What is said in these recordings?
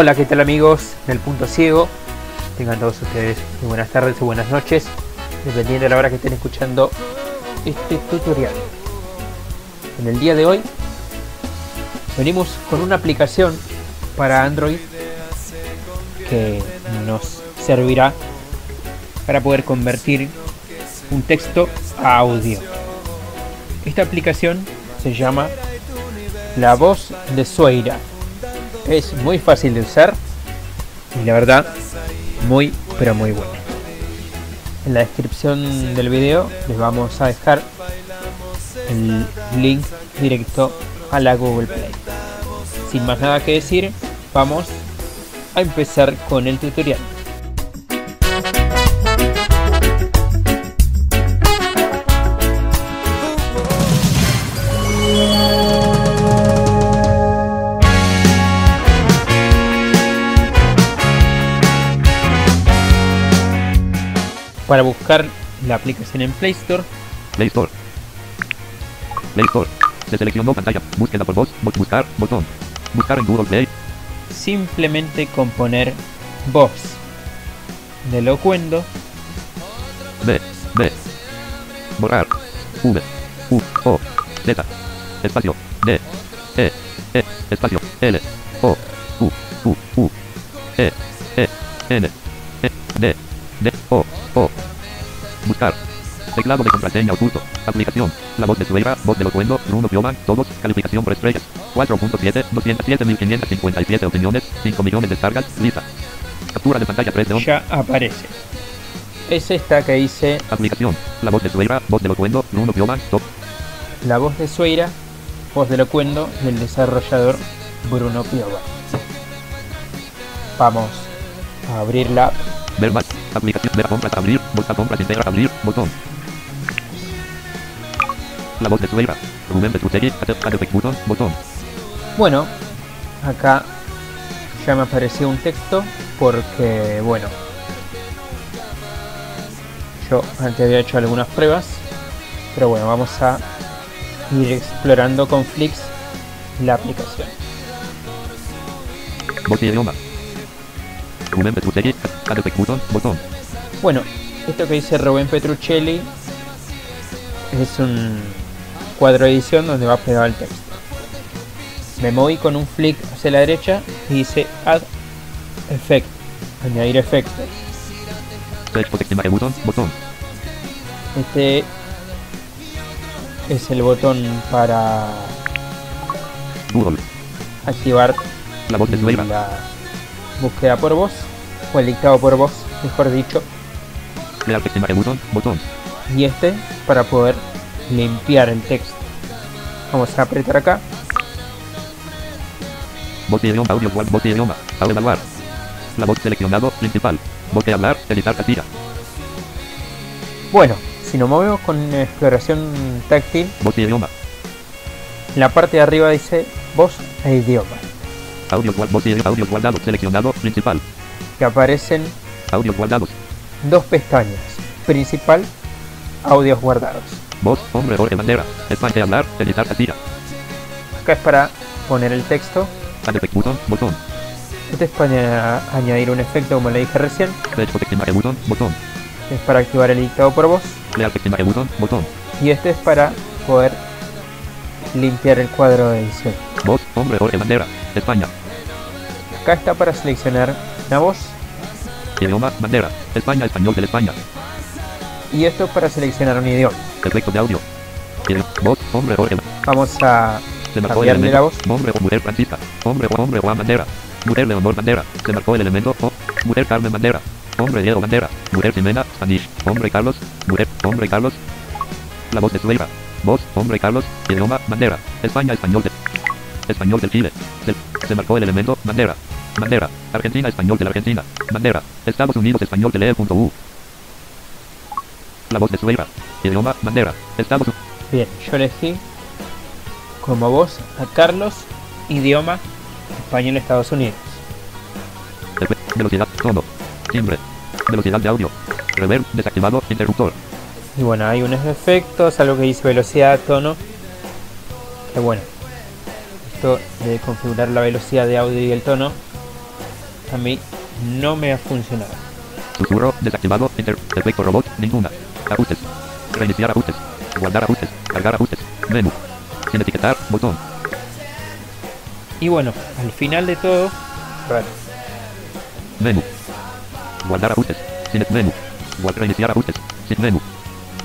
Hola, ¿qué tal amigos del Punto Ciego? Tengan todos ustedes muy buenas tardes o buenas noches, dependiendo de la hora que estén escuchando este tutorial. En el día de hoy venimos con una aplicación para Android que nos servirá para poder convertir un texto a audio. Esta aplicación se llama La Voz de Sueira. Es muy fácil de usar y la verdad muy pero muy buena. En la descripción del video les vamos a dejar el link directo a la Google Play. Sin más nada que decir, vamos a empezar con el tutorial. Para buscar la aplicación en Play Store, Play Store. Play Store. Se seleccionó pantalla. Búsqueda por voz. bu- Buscar. Botón. Buscar en Google Play. simplemente con poner voz de locuendo B. B. Borrar. V. U. O. Z. Espacio. D. E. E. Espacio. L. O. U. U. U. E. E. N. E. D. D. O. O. Buscar. Teclado de contraseña oculto. Aplicación. La voz de Sueira. Voz de Locuendo. Bruno Pioman. Todos. Calificación por estrellas. 4.7. 207.557 opiniones. 5 millones de descargas. Lista. Captura de pantalla 3 de 11. ya aparece. Es esta que dice Aplicación. La voz de Sueira. Voz de Locuendo. Bruno Pioman. Top. la voz de Sueira, voz de locuendo del desarrollador Bruno Piova. Vamos a abrirla. Ver más. Aplicación. Ver compras. Abrir. Bolsa compras. Integra. Abrir. Botón. La voz de Sueira. Rubén Petruccelli. Add effect button. Botón. Bueno, acá ya me apareció un texto porque, bueno, yo antes había hecho algunas pruebas, pero bueno, vamos a ir explorando con Flix la aplicación. Voz y idioma. Rubén Petruccelli. Botón. Bueno, esto que dice Rubén Petruccelli es un cuadro de edición donde va pegado el texto. Me moví con un flick hacia la derecha y dice Add Effect, añadir efectos. Botón. Este es el botón para activar La búsqueda por voz o el dictado por voz, mejor dicho. Imagen button. Botón. y este para poder limpiar el texto. Vamos a apretar acá. Voz idioma. Audio. Voz idioma. Evaluar. La voz seleccionado. Principal. Voz de hablar. Editar casilla. Bueno, si nos movemos con exploración táctil, Voz idioma. la parte de arriba dice voz e idioma, Audio. Audio guardado. Seleccionado. Principal. que aparecen Audio guardados. dos pestañas, principal, audios guardados. Voz. Hombre. Bandera. España de hablar. Editar casilla. Acá es para poner el texto, button. Botón. este es para añadir un efecto como le dije recién, button. Botón. es para activar el dictado por voz button. Botón. y este es para poder limpiar el cuadro de edición. Voz. Hombre. Jorge Bandera. España. Acá está para seleccionar una voz Idioma. Bandera. España. Español de España. y esto es para seleccionar un idioma. Efectos de audio. Voz. Hombre. Vamos a Se marcó el cambiarle elemento. la voz. Hombre o mujer Francisca. Hombre o hombre Juan Bandera. Mujer Leonor Bandera. Se marcó el elemento. O. Mujer Carmen Bandera. Hombre Diego Bandera. Mujer Jimena. Spanish. Hombre Carlos. Mujer. Hombre Carlos. La voz de Sueira. Voz. Hombre Carlos. Idioma. Bandera. España. Español de. Español del Chile. Se, se marcó el elemento. Bandera. Bandera. Argentina. Español de la Argentina. Bandera. Estados Unidos. Español de lee.u. La voz de Sueira. Idioma. Bandera. Estados Unidos. Bien, yo elegí como voz a Carlos, idioma español Estados Unidos. Velocidad, tono, timbre, velocidad de audio, reverb, desactivado, interruptor, Y bueno, hay unos efectos, algo que dice velocidad, tono. Que bueno, esto de configurar la velocidad de audio y el tono a mí no me ha funcionado. Susurro desactivado. Inter efecto robot. Ninguna. Ajustes. Reiniciar ajustes. Guardar ajustes. Cargar ajustes. Menú. Sin etiquetar. Botón. Y bueno, al final de todo, raro. Menú. Guardar ajustes. Sin menú. Reiniciar ajustes. Sin menú.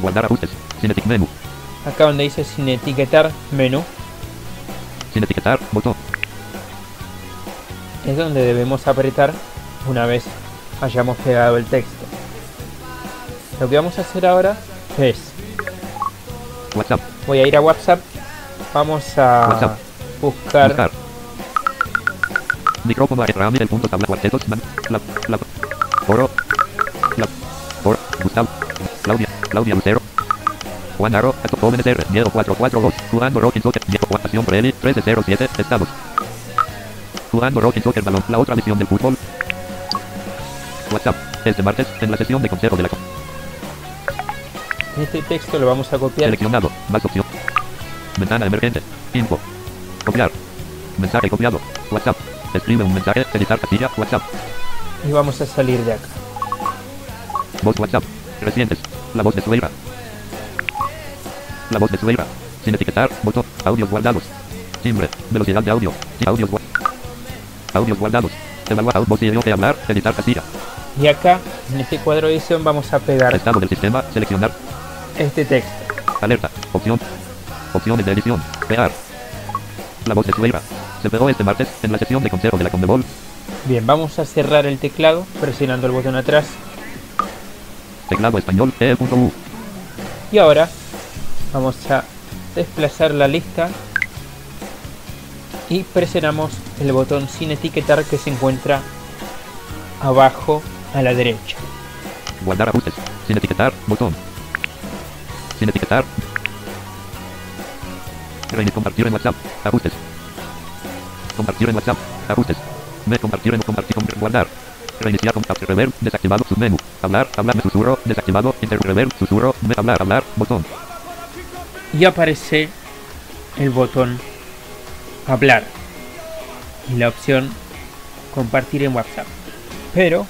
Guardar ajustes. Sin etiquetar. Menú. acá donde dice sin etiquetar menú, Sin etiquetar. Botón. Es donde debemos apretar una vez hayamos pegado el texto. Lo que vamos a hacer ahora es, WhatsApp. voy a ir a WhatsApp, vamos a WhatsApp. buscar Buscar. Micrófono del punto tabla cuartetos. Man, la, la, Oro. La, Oro. Gustavo. Claudia. Claudia Lucero. Juan Aro. Ato- Jóvenes R. Miedo 442. Jugando Rocking Soccer. Miedo. Pasión Preli. 1307. Estados. Jugando Rocking Soccer Balón. La otra visión del fútbol. WhatsApp. Este martes. En la sesión de consejo de la... este texto, lo vamos a copiar Seleccionado. Más opción. Ventana emergente. Info. Copiar. Mensaje copiado. WhatsApp. Escribe un mensaje. Editar casilla. WhatsApp. y vamos a salir de acá. Voz WhatsApp. Recientes. La voz de Sueira. La voz de Sueira. Sin etiquetar. Botón. Audios guardados. Timbre. Velocidad de audio. Audios gua- Audios guardados. Evaluar voz y que hablar. Editar casilla. Y acá, en este cuadro de edición, vamos a pegar Estado del sistema. Seleccionar. este texto. Alerta. Opción. Opciones de edición. Pegar. La voz de Sueira. Se pegó este martes en la sesión de consejo de la Conmebol. Bien, vamos a cerrar el teclado presionando el botón atrás. Teclado español. E.U. Y ahora vamos a desplazar la lista y presionamos el botón sin etiquetar que se encuentra abajo a la derecha. Guardar ajustes. Sin etiquetar. Botón. Sin etiquetar. Compartir en WhatsApp. Ajustes. Compartir en WhatsApp. Ajustes. Me compartir en compartir con guardar. Reiniciar con rever. Desactivado submenú. Hablar. Hablar. Me susurro. Desactivado. Inter rever. Susurro. Me hablar. Hablar. Botón. Y aparece el botón hablar y la opción compartir en WhatsApp. Pero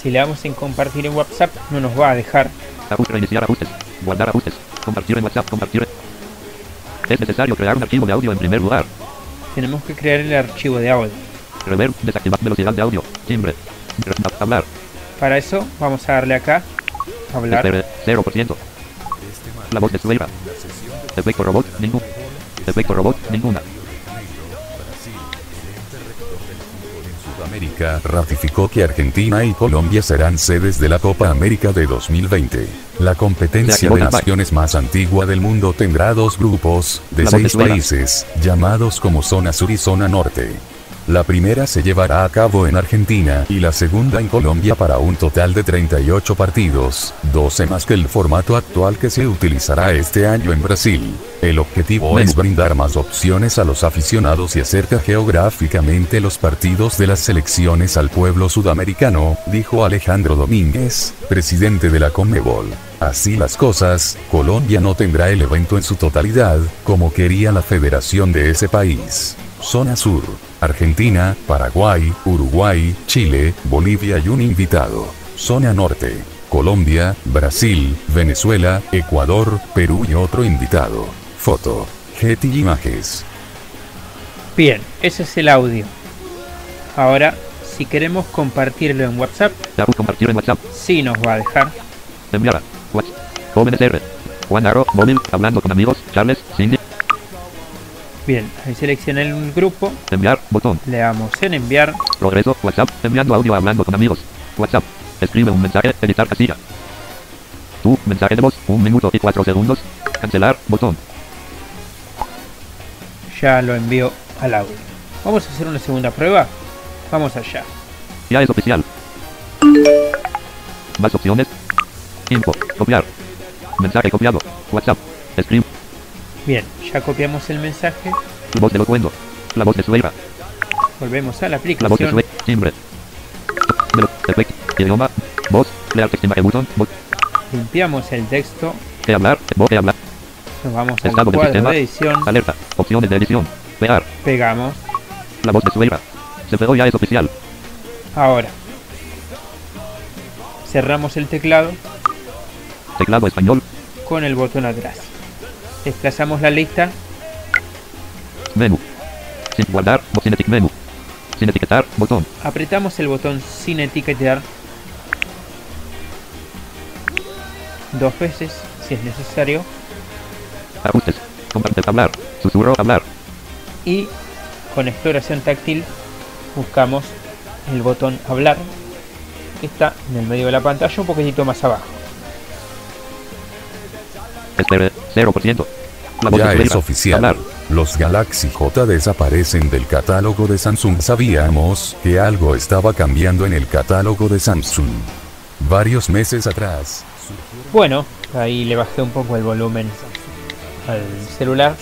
si le damos en compartir en WhatsApp no nos va a dejar. Ajustes. Reiniciar ajustes. Guardar ajustes. Compartir en WhatsApp. Compartir. en- Es necesario crear un archivo de audio en primer lugar. Tenemos que crear el archivo de audio. Rever. Desactivar velocidad de audio. Timbre. Re- Hablar. Para eso vamos a darle acá hablar. Espere, 0%. La voz de Sueira. Efecto robot, ningún. Efecto robot, ninguna. Sudamérica ratificó que Argentina y Colombia serán sedes de la Copa América de 2020. La competencia de naciones más antigua del mundo tendrá dos grupos, de seis países, llamados como Zona Sur y Zona Norte. La primera se llevará a cabo en Argentina y la segunda en Colombia para un total de 38 partidos, 12 más que el formato actual que se utilizará este año en Brasil. El objetivo es brindar más opciones a los aficionados y acerca geográficamente los partidos de las selecciones al pueblo sudamericano, dijo Alejandro Domínguez, presidente de la Conmebol. Así las cosas, Colombia no tendrá el evento en su totalidad, como quería la federación de ese país. Zona Sur, Argentina, Paraguay, Uruguay, Chile, Bolivia y un invitado. Zona Norte, Colombia, Brasil, Venezuela, Ecuador, Perú y otro invitado. Foto. Getty Images. Bien, ese es el audio. Ahora, si queremos compartirlo en WhatsApp, compartir en WhatsApp. sí nos va a dejar. Enviar. Jóvenes R. Juan Aro, móvil, hablando con amigos, Charles, Cindy. Bien, ahí seleccioné el grupo, Enviar, botón. le damos en enviar, Progreso, WhatsApp, enviando audio hablando con amigos. WhatsApp. Escribe un mensaje, editar casilla. Tu, mensaje de voz, un minuto y cuatro segundos. Cancelar, botón. ya lo envió al audio. Vamos a hacer una segunda prueba. Vamos allá. Ya es oficial. Más opciones. Info, copiar. Mensaje copiado. WhatsApp. Escribe. Bien, ya copiamos el mensaje, Tu voz de locuendo. La voz de Sueira. volvemos a la La voz de aplicación, Sueira. Timbre. Efecto. Idioma. Voz. Leer text imagen botón. Voz. limpiamos el texto, Que hablar. Voz que hablar. nos vamos al Estado cuadro sistema. de edición, Alerta. Opciones de edición. Pegar. pegamos. La voz de Sueira. Se pegó ya es oficial. Ahora, cerramos el teclado Teclado español. con el botón atrás. Desplazamos la lista Menú. Sin guardar. Sin menú. Sin etiquetar. Botón. apretamos el botón sin etiquetar dos veces si es necesario Ajustes. Comparte. Hablar. Susurro. Hablar. y con exploración táctil buscamos el botón hablar que está en el medio de la pantalla un poquitito más abajo. Espere. 0%. La voz Ya es oficial. Hablar. Los Galaxy J desaparecen del catálogo de Samsung. Sabíamos que algo estaba cambiando en el catálogo de Samsung. Varios meses atrás. Bueno, ahí le bajé un poco el volumen al celular.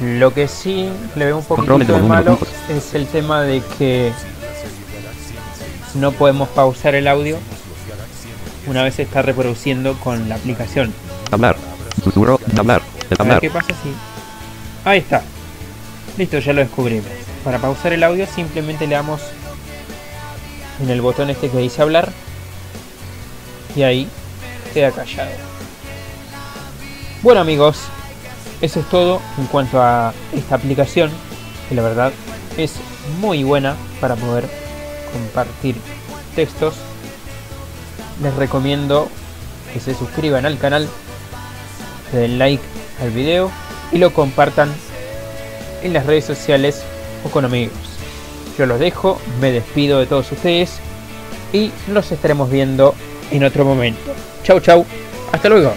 Lo que sí le veo un Controles de malo es el tema de que no podemos pausar el audio una vez se está reproduciendo con la aplicación. Hablar. Susurro. Hablar. Hablar. qué pasa si... Ahí está. Listo, ya lo descubrimos. Para pausar el audio simplemente le damos en el botón este que dice hablar y ahí queda callado. Bueno amigos, eso es todo en cuanto a esta aplicación que la verdad es muy buena para poder compartir textos. Les recomiendo que se suscriban al canal den like al video y lo compartan en las redes sociales o con amigos. Yo los dejo, me despido de todos ustedes y los estaremos viendo en otro momento. Chau chau, hasta luego.